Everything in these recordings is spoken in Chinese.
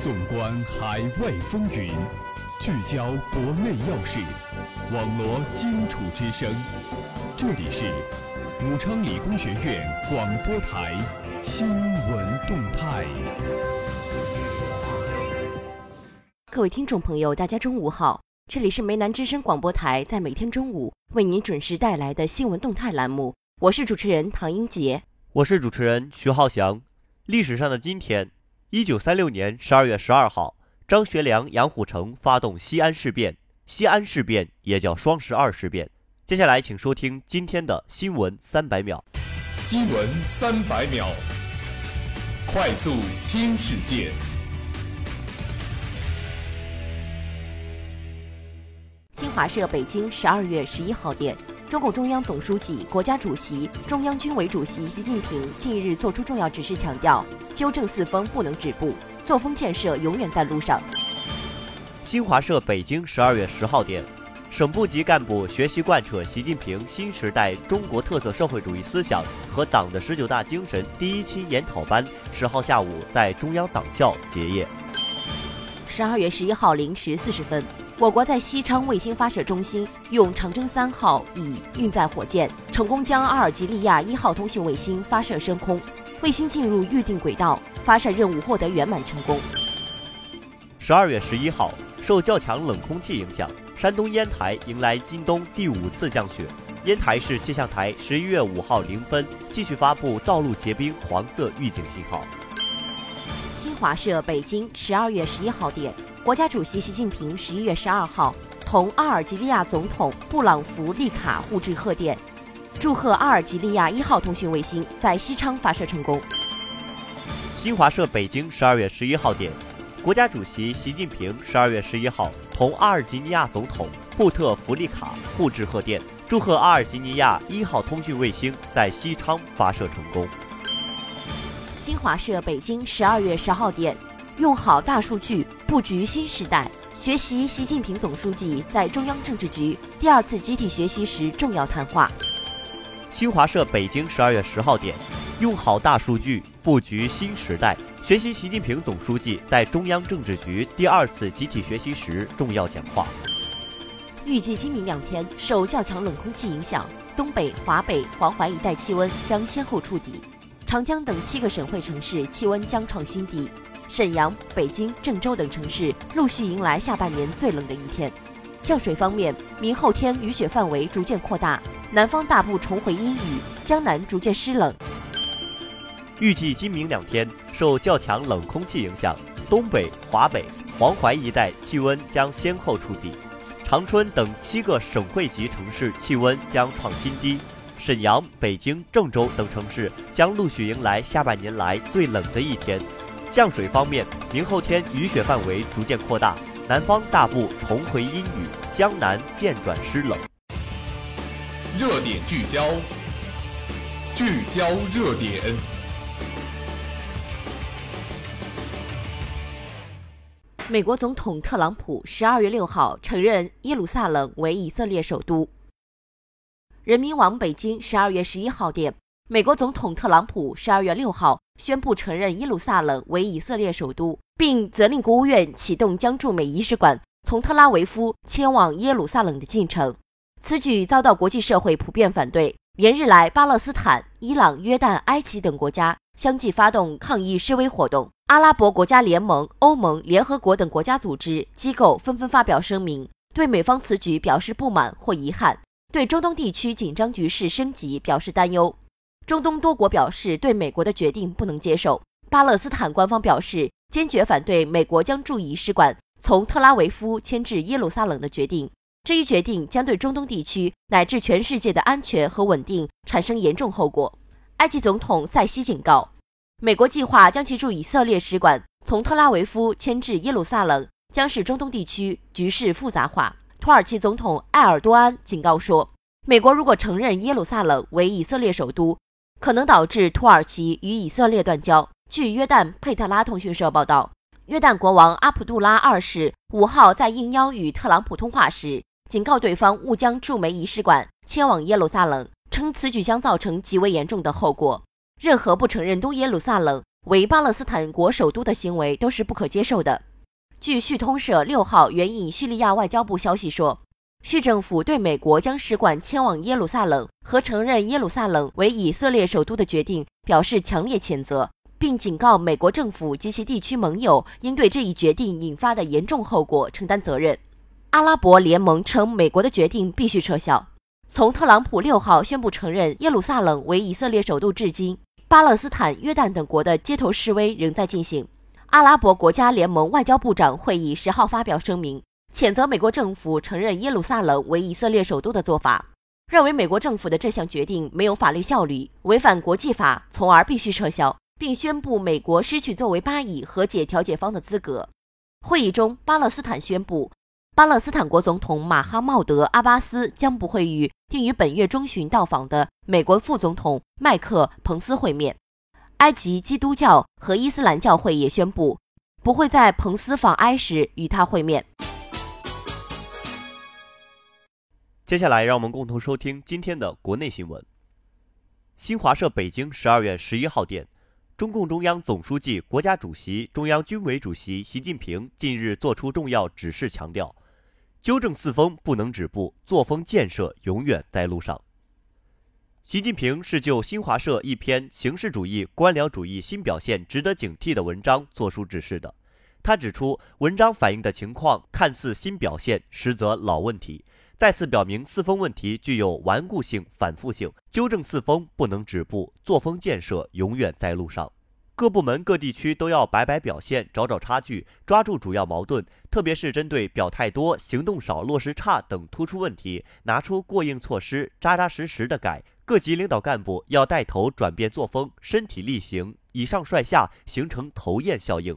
纵观海外风云，聚焦国内要事，网罗荆楚之声。这里是武昌理工学院广播台新闻动态。各位听众朋友，大家中午好，这里是梅南之声广播台，在每天中午为您准时带来的新闻动态栏目，我是主持人唐英杰，我是主持人徐浩翔。历史上的今天，一九三六年十二月十二号，张学良、杨虎城发动西安事变，西安事变也叫双十二事变。接下来，请收听今天的新闻三百秒。新闻三百秒，快速听世界。新华社北京十二月十一号电，中共中央总书记、国家主席、中央军委主席习近平近日作出重要指示，强调纠正四风不能止步，作风建设永远在路上。新华社北京十二月十号电。省部级干部学习贯彻习近平新时代中国特色社会主义思想和党的十九大精神第一期研讨班十号下午在中央党校结业。十二月十一号零时四十分，我国在西昌卫星发射中心用长征三号乙运载火箭成功将阿尔及利亚一号通讯卫星发射升空，卫星进入预定轨道，发射任务获得圆满成功。十二月十一号，受较强冷空气影响。山东烟台迎来今冬第五次降雪，烟台市气象台十一月五号零分继续发布道路结冰黄色预警信号。新华社北京十二月十一号电，国家主席习近平十一月十二号同阿尔及利亚总统布朗福利卡互致贺电，祝贺阿尔及利亚一号通讯卫星在西昌发射成功。新华社北京十二月十一号电，国家主席习近平十二月十一号。同阿尔及利亚总统布特弗利卡互致贺电，祝贺阿尔及利亚一号通讯卫星在西昌发射成功。新华社北京十二月十号电，用好大数据布局新时代，学习习近平总书记在中央政治局第二次集体学习时重要谈话。新华社北京十二月十号电，用好大数据布局新时代。学习习近平总书记在中央政治局第二次集体学习时重要讲话。预计今明两天，受较强冷空气影响，东北、华北、黄淮一带气温将先后触底，长江等七个省会城市气温将创新低，沈阳、北京、郑州等城市陆续迎来下半年最冷的一天。降水方面，明后天雨雪范围逐渐扩大，南方大部重回阴雨，江南逐渐湿冷。预计今明两天，受较强冷空气影响，东北、华北、黄淮一带气温将先后触底，长春等七个省会级城市气温将创新低，沈阳、北京、郑州等城市将陆续迎来下半年来最冷的一天。降水方面，明后天雨雪范围逐渐扩大，南方大部重回阴雨，江南渐转湿冷。热点聚焦，聚焦热点。美国总统特朗普十二月六号承认耶路撒冷为以色列首都。人民网北京十二月十一号电，美国总统特朗普十二月六号宣布承认耶路撒冷为以色列首都，并责令国务院启动将驻美仪使馆从特拉维夫迁往耶路撒冷的进程。此举遭到国际社会普遍反对。连日来，巴勒斯坦、伊朗、约旦、埃及等国家相继发动抗议示威活动。阿拉伯国家联盟、欧盟、联合国等国家组织机构纷纷发表声明，对美方此举表示不满或遗憾，对中东地区紧张局势升级表示担忧。中东多国表示对美国的决定不能接受。巴勒斯坦官方表示坚决反对美国将驻仪使馆从特拉维夫迁至耶路撒冷的决定。这一决定将对中东地区乃至全世界的安全和稳定产生严重后果。埃及总统塞西警告。美国计划将其驻以色列使馆从特拉维夫迁至耶路撒冷，将使中东地区局势复杂化。土耳其总统埃尔多安警告说，美国如果承认耶路撒冷为以色列首都，可能导致土耳其与以色列断交。据约旦佩特拉通讯社报道，约旦国王阿卜杜拉二世五号在应邀与特朗普通话时，警告对方勿将驻美仪使馆迁往耶路撒冷，称此举将造成极为严重的后果。任何不承认东耶路撒冷为巴勒斯坦国首都的行为都是不可接受的。据叙通社六号援引叙利亚外交部消息说，叙政府对美国将使馆迁往耶路撒冷和承认耶路撒冷为以色列首都的决定表示强烈谴责，并警告美国政府及其地区盟友应对这一决定引发的严重后果承担责任。阿拉伯联盟称，美国的决定必须撤销。从特朗普六号宣布承认耶路撒冷为以色列首都至今，巴勒斯坦、约旦等国的街头示威仍在进行。阿拉伯国家联盟外交部长会议十号发表声明，谴责美国政府承认耶路撒冷为以色列首都的做法，认为美国政府的这项决定没有法律效力，违反国际法，从而必须撤销，并宣布美国失去作为巴以和解调解方的资格。会议中，巴勒斯坦宣布，巴勒斯坦国总统马哈茂德·阿巴斯将不会与定于本月中旬到访的美国副总统麦克·彭斯会面。埃及基督教和伊斯兰教会也宣布，不会在彭斯访埃时与他会面。接下来，让我们共同收听今天的国内新闻。新华社北京十二月十一号电，中共中央总书记、国家主席、中央军委主席习近平近日作出重要指示，强调，纠正四风不能止步，作风建设永远在路上。习近平是就新华社一篇“形式主义、官僚主义新表现值得警惕”的文章作出指示的。他指出，文章反映的情况看似新表现，实则老问题，再次表明四风问题具有顽固性、反复性，纠正四风不能止步，作风建设永远在路上。各部门、各地区都要摆摆表现，找找差距，抓住主要矛盾，特别是针对表态多、行动少、落实差等突出问题，拿出过硬措施，扎扎实实的改。各级领导干部要带头转变作风，身体力行，以上率下，形成头雁效应。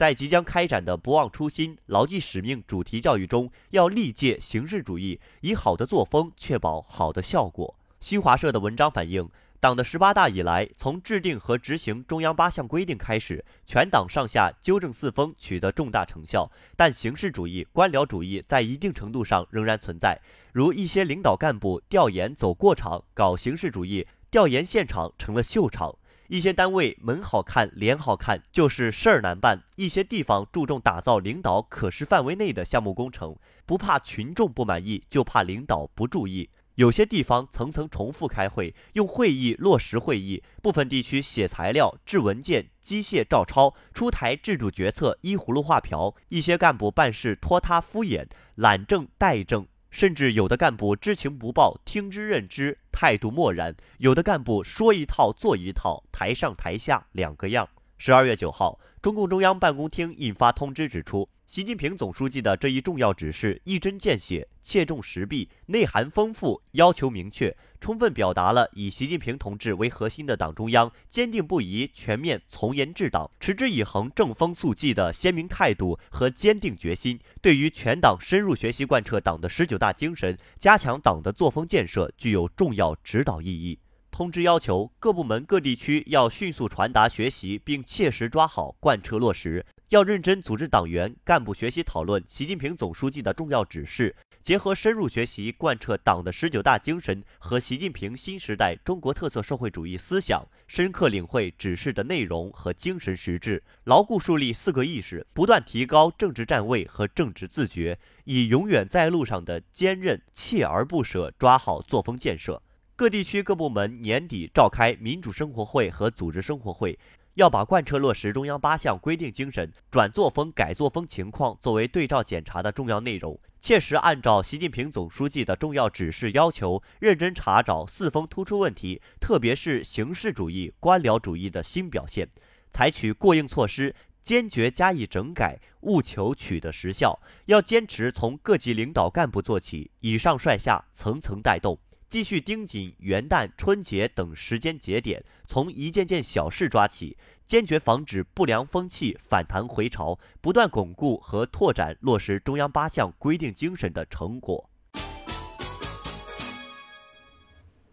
在即将开展的“不忘初心、牢记使命”主题教育中，要力戒形式主义，以好的作风确保好的效果。新华社的文章反映。党的十八大以来，从制定和执行中央八项规定开始，全党上下纠正四风取得重大成效。但形式主义、官僚主义在一定程度上仍然存在，如一些领导干部调研走过场，搞形式主义，调研现场成了秀场；一些单位门好看、脸好看，就是事儿难办；一些地方注重打造领导可视范围内的项目工程，不怕群众不满意，就怕领导不注意。有些地方层层重复开会，用会议落实会议；部分地区写材料、制文件、机械照抄、出台制度决策，依葫芦画瓢。一些干部办事拖沓敷衍、懒政怠政，甚至有的干部知情不报、听之任之，态度漠然；有的干部说一套做一套，台上台下两个样。十二月九号，中共中央办公厅印发通知指出。习近平总书记的这一重要指示一针见血、切中时弊、内涵丰富、要求明确，充分表达了以习近平同志为核心的党中央坚定不移、全面从严治党、持之以恒、正风肃纪的鲜明态度和坚定决心，对于全党深入学习贯彻党的十九大精神、加强党的作风建设具有重要指导意义。通知要求各部门、各地区要迅速传达学习，并切实抓好贯彻落实。要认真组织党员干部学习讨论习近平总书记的重要指示，结合深入学习贯彻党的十九大精神和习近平新时代中国特色社会主义思想，深刻领会指示的内容和精神实质，牢固树立四个意识，不断提高政治站位和政治自觉，以永远在路上的坚韧锲而不舍抓好作风建设。各地区各部门年底召开民主生活会和组织生活会。要把贯彻落实中央八项规定精神、转作风改作风情况作为对照检查的重要内容，切实按照习近平总书记的重要指示要求，认真查找四风突出问题，特别是形式主义、官僚主义的新表现，采取过硬措施，坚决加以整改，务求取得实效。要坚持从各级领导干部做起，以上率下，层层带动。继续盯紧元旦、春节等时间节点，从一件件小事抓起，坚决防止不良风气反弹回潮，不断巩固和拓展落实中央八项规定精神的成果。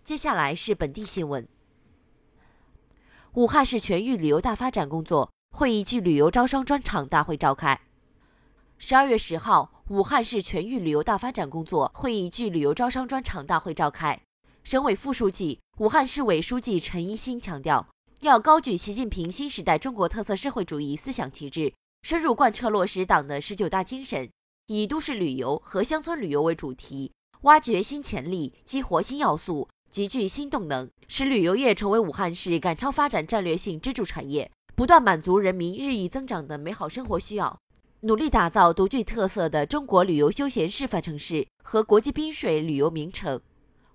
接下来是本地新闻：武汉市全域旅游大发展工作会议暨旅游招商专场大会召开。十二月十号，武汉市全域旅游大发展工作会议暨旅游招商专场大会召开。省委副书记、武汉市委书记陈一新强调，要高举习近平新时代中国特色社会主义思想旗帜，深入贯彻落实党的十九大精神，以都市旅游和乡村旅游为主题，挖掘新潜力，激活新要素，集聚新动能，使旅游业成为武汉市赶超发展战略性支柱产业，不断满足人民日益增长的美好生活需要。努力打造独具特色的中国旅游休闲示范城市和国际滨水旅游名城。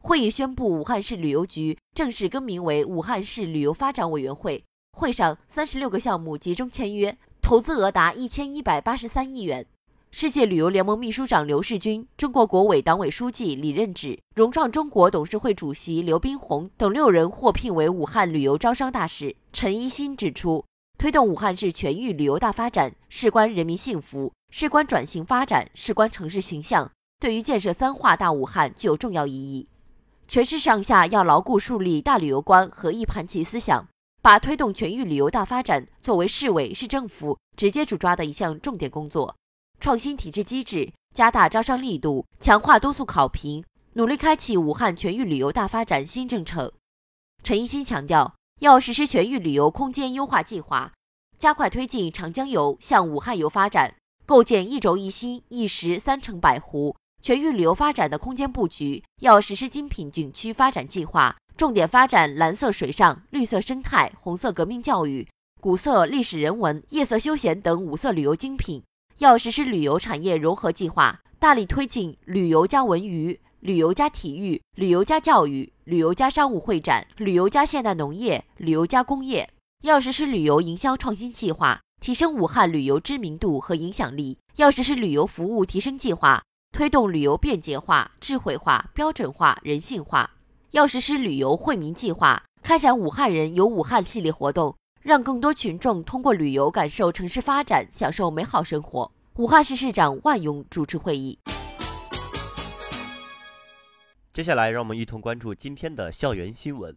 会议宣布，武汉市旅游局正式更名为武汉市旅游发展委员会。会上，三十六个项目集中签约，投资额达一千一百八十三亿元。世界旅游联盟秘书长刘世军、中国国委党委书记李任志、融创中国董事会主席刘宾宏等六人获聘为武汉旅游招商大使。陈一新指出。推动武汉市全域旅游大发展，事关人民幸福，事关转型发展，事关城市形象，对于建设三化大武汉具有重要意义。全市上下要牢固树立大旅游观和一盘棋思想，把推动全域旅游大发展作为市委市政府直接主抓的一项重点工作。创新体制机制，加大招商力度，强化督促考评，努力开启武汉全域旅游大发展新征程。陈一新强调。要实施全域旅游空间优化计划，加快推进长江游向武汉游发展，构建一轴一心、一石三城百湖全域旅游发展的空间布局。要实施精品景区发展计划，重点发展蓝色水上、绿色生态、红色革命教育、古色历史人文、夜色休闲等五色旅游精品。要实施旅游产业融合计划，大力推进旅游加文娱。旅游加体育，旅游加教育，旅游加商务会展，旅游加现代农业，旅游加工业。要实施旅游营销创新计划，提升武汉旅游知名度和影响力。要实施旅游服务提升计划，推动旅游便捷化、智慧化、标准化、人性化。要实施旅游惠民计划，开展武汉人游武汉系列活动，让更多群众通过旅游感受城市发展，享受美好生活。武汉市市长万勇主持会议。接下来，让我们一同关注今天的校园新闻。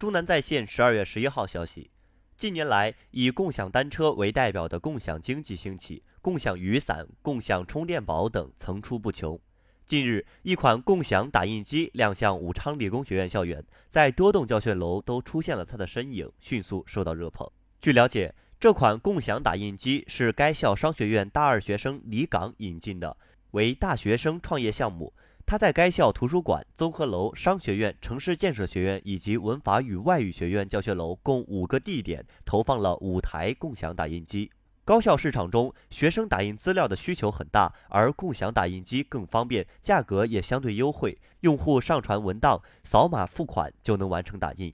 中南在线十二月十一号消息：近年来，以共享单车为代表的共享经济兴起，共享雨伞、共享充电宝等层出不穷。近日，一款共享打印机亮相武昌理工学院校园，在多栋教学楼都出现了它的身影，迅速受到热捧。据了解，这款共享打印机是该校商学院大二学生李岗引进的，为大学生创业项目。他在该校图书馆、综合楼、商学院、城市建设学院以及文法与外语学院教学楼共五个地点投放了五台共享打印机。高校市场中，学生打印资料的需求很大，而共享打印机更方便，价格也相对优惠，用户上传文档，扫码付款就能完成打印。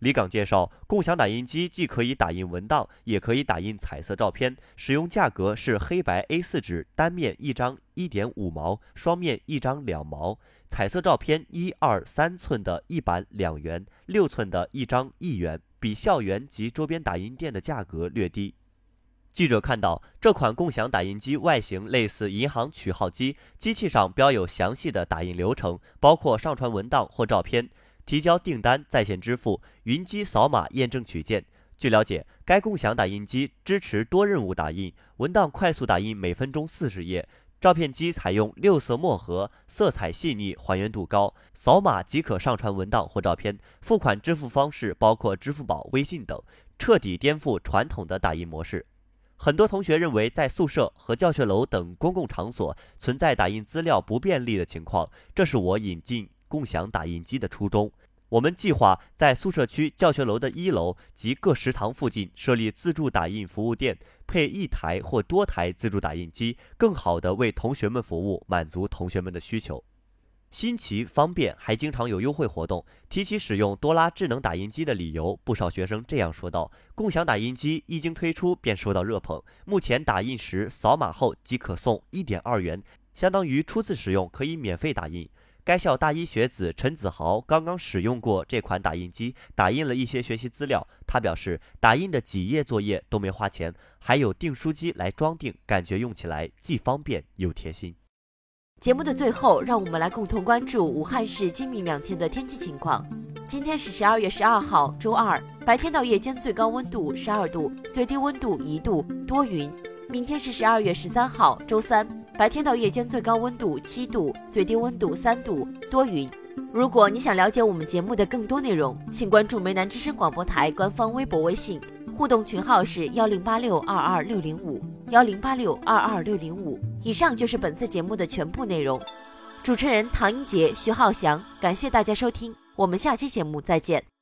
李岗介绍，共享打印机既可以打印文档，也可以打印彩色照片。使用价格是黑白 A4 纸单面一张一点五毛，双面一张两毛。彩色照片一二三寸的一版两元，六寸的一张一元，比校园及周边打印店的价格略低。记者看到，这款共享打印机外形类似银行取号机，机器上标有详细的打印流程，包括上传文档或照片。提交订单、在线支付、云机扫码验证取件。据了解，该共享打印机支持多任务打印，文档快速打印每分钟四十页。照片机采用六色墨盒，色彩细腻，还原度高，扫码即可上传文档或照片。付款支付方式包括支付宝、微信等，彻底颠覆传统的打印模式。很多同学认为，在宿舍和教学楼等公共场所存在打印资料不便利的情况，这是我引进。共享打印机的初衷，我们计划在宿舍区、教学楼的一楼及各食堂附近设立自助打印服务店，配一台或多台自助打印机，更好地为同学们服务，满足同学们的需求。新奇方便，还经常有优惠活动。提起使用多拉智能打印机的理由，不少学生这样说道：“共享打印机一经推出便受到热捧，目前打印时扫码后即可送一点二元，相当于初次使用可以免费打印。”该校大一学子陈子豪刚刚使用过这款打印机，打印了一些学习资料。他表示，打印的几页作业都没花钱，还有订书机来装订，感觉用起来既方便又贴心。节目的最后，让我们来共同关注武汉市今明两天的天气情况。今天是十二月十二号，周二，白天到夜间最高温度十二度，最低温度一度，多云。明天是十二月十三号，周三。白天到夜间最高温度七度，最低温度三度，多云。如果你想了解我们节目的更多内容，请关注梅南之声广播台官方微博、微信，互动群号是幺零八六二二六零五幺零八六二二六零五。以上就是本次节目的全部内容。主持人唐英杰、徐浩翔，感谢大家收听，我们下期节目再见。